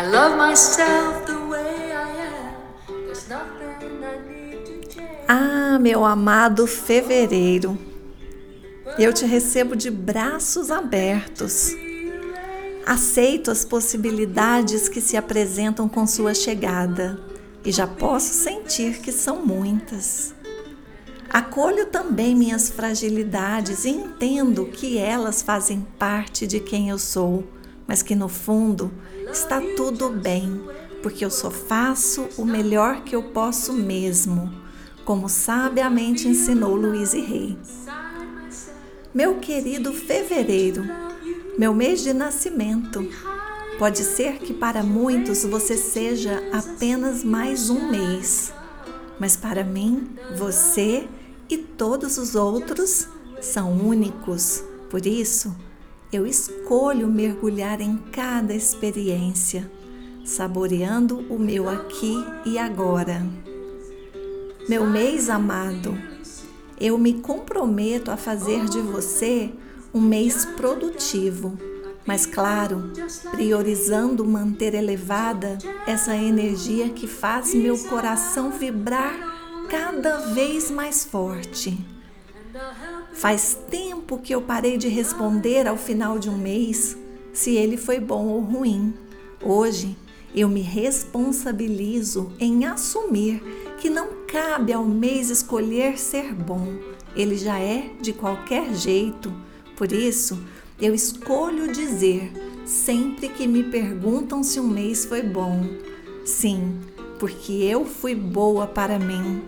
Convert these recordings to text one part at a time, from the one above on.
I love myself the way I am. There's nothing I need to change. Ah, meu amado fevereiro, eu te recebo de braços abertos. Aceito as possibilidades que se apresentam com sua chegada e já posso sentir que são muitas. Acolho também minhas fragilidades e entendo que elas fazem parte de quem eu sou, mas que no fundo está tudo bem, porque eu só faço o melhor que eu posso mesmo, como sabiamente ensinou Luiz Rei. Meu querido fevereiro, meu mês de nascimento. Pode ser que para muitos você seja apenas mais um mês, mas para mim, você e todos os outros são únicos. Por isso, eu escolho mergulhar em cada experiência, saboreando o meu aqui e agora. Meu mês amado, eu me comprometo a fazer de você um mês produtivo, mas claro, priorizando manter elevada essa energia que faz meu coração vibrar cada vez mais forte. Faz tempo que eu parei de responder ao final de um mês se ele foi bom ou ruim. Hoje eu me responsabilizo em assumir que não cabe ao mês escolher ser bom. Ele já é de qualquer jeito por isso, eu escolho dizer sempre que me perguntam se um mês foi bom. Sim, porque eu fui boa para mim.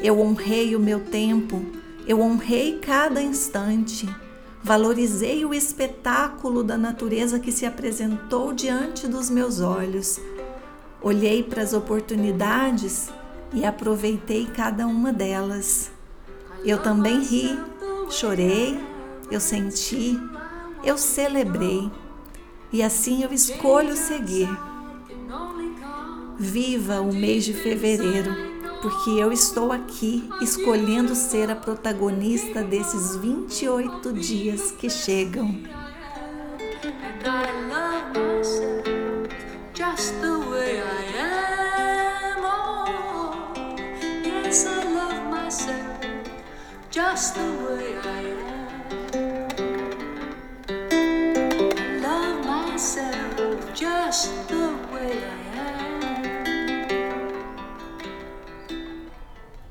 Eu honrei o meu tempo, eu honrei cada instante. Valorizei o espetáculo da natureza que se apresentou diante dos meus olhos. Olhei para as oportunidades e aproveitei cada uma delas. Eu também ri, chorei, eu senti, eu celebrei e assim eu escolho seguir. Viva o mês de fevereiro, porque eu estou aqui escolhendo ser a protagonista desses 28 dias que chegam. Just the way